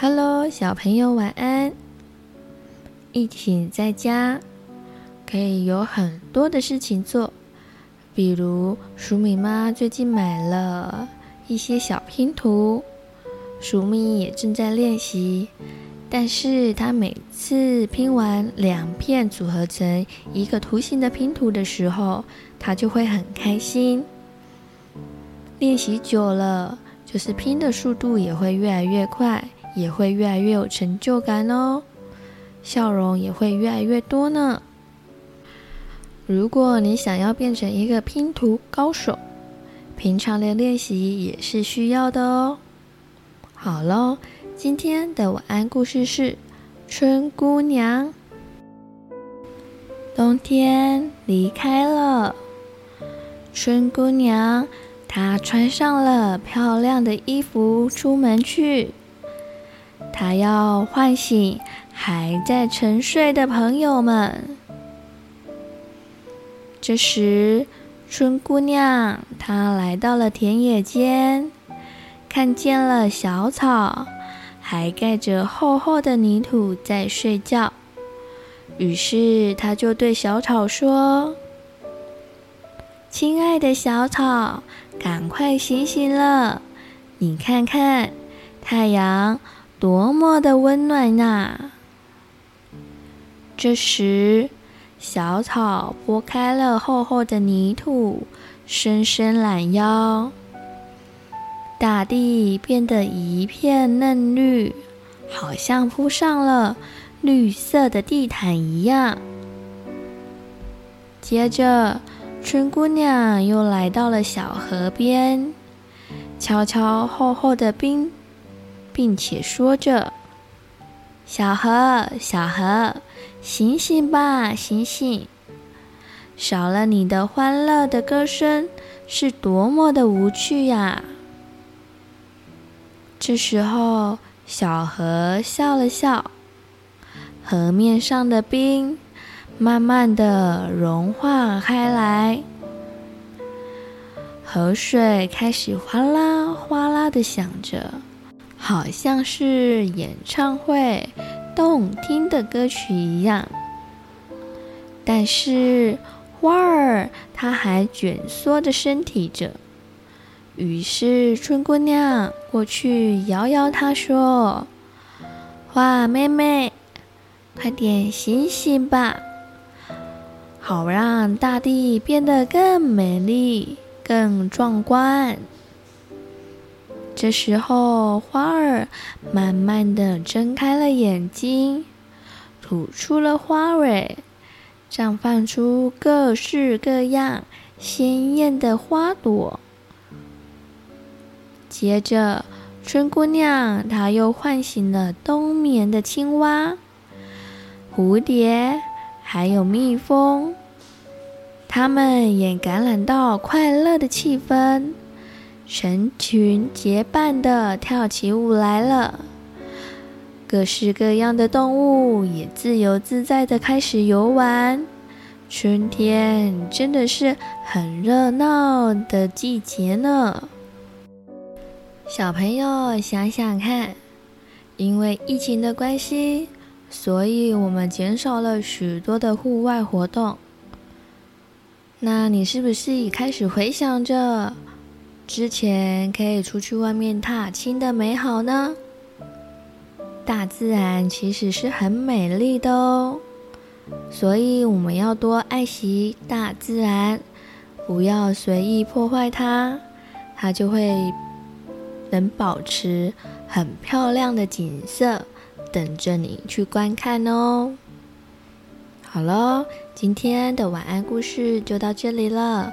Hello，小朋友晚安。疫情在家，可以有很多的事情做，比如黍米妈最近买了一些小拼图，黍米也正在练习。但是她每次拼完两片组合成一个图形的拼图的时候，她就会很开心。练习久了，就是拼的速度也会越来越快。也会越来越有成就感哦，笑容也会越来越多呢。如果你想要变成一个拼图高手，平常的练习也是需要的哦。好喽，今天的晚安故事是《春姑娘》。冬天离开了，春姑娘她穿上了漂亮的衣服出门去。他要唤醒还在沉睡的朋友们。这时，春姑娘她来到了田野间，看见了小草，还盖着厚厚的泥土在睡觉。于是，她就对小草说：“亲爱的小草，赶快醒醒了！你看看，太阳。”多么的温暖呐、这时，小草拨开了厚厚的泥土，伸伸懒腰，大地变得一片嫩绿，好像铺上了绿色的地毯一样。接着，春姑娘又来到了小河边，敲敲厚厚的冰。并且说着：“小河，小河，醒醒吧，醒醒！少了你的欢乐的歌声，是多么的无趣呀！”这时候，小河笑了笑，河面上的冰慢慢的融化开来，河水开始哗啦哗啦的响着。好像是演唱会动听的歌曲一样，但是花儿它还蜷缩着身体着。于是春姑娘过去摇摇它，说：“花妹妹，快点醒醒吧，好让大地变得更美丽、更壮观。”这时候，花儿慢慢地睁开了眼睛，吐出了花蕊，绽放出各式各样鲜艳的花朵。接着，春姑娘她又唤醒了冬眠的青蛙、蝴蝶，还有蜜蜂，它们也感染到快乐的气氛。成群结伴的跳起舞来了，各式各样的动物也自由自在的开始游玩。春天真的是很热闹的季节呢。小朋友想想看，因为疫情的关系，所以我们减少了许多的户外活动。那你是不是也开始回想着？之前可以出去外面踏青的美好呢？大自然其实是很美丽的哦，所以我们要多爱惜大自然，不要随意破坏它，它就会能保持很漂亮的景色，等着你去观看哦。好喽，今天的晚安故事就到这里了。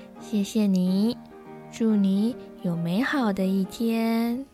谢谢你，祝你有美好的一天。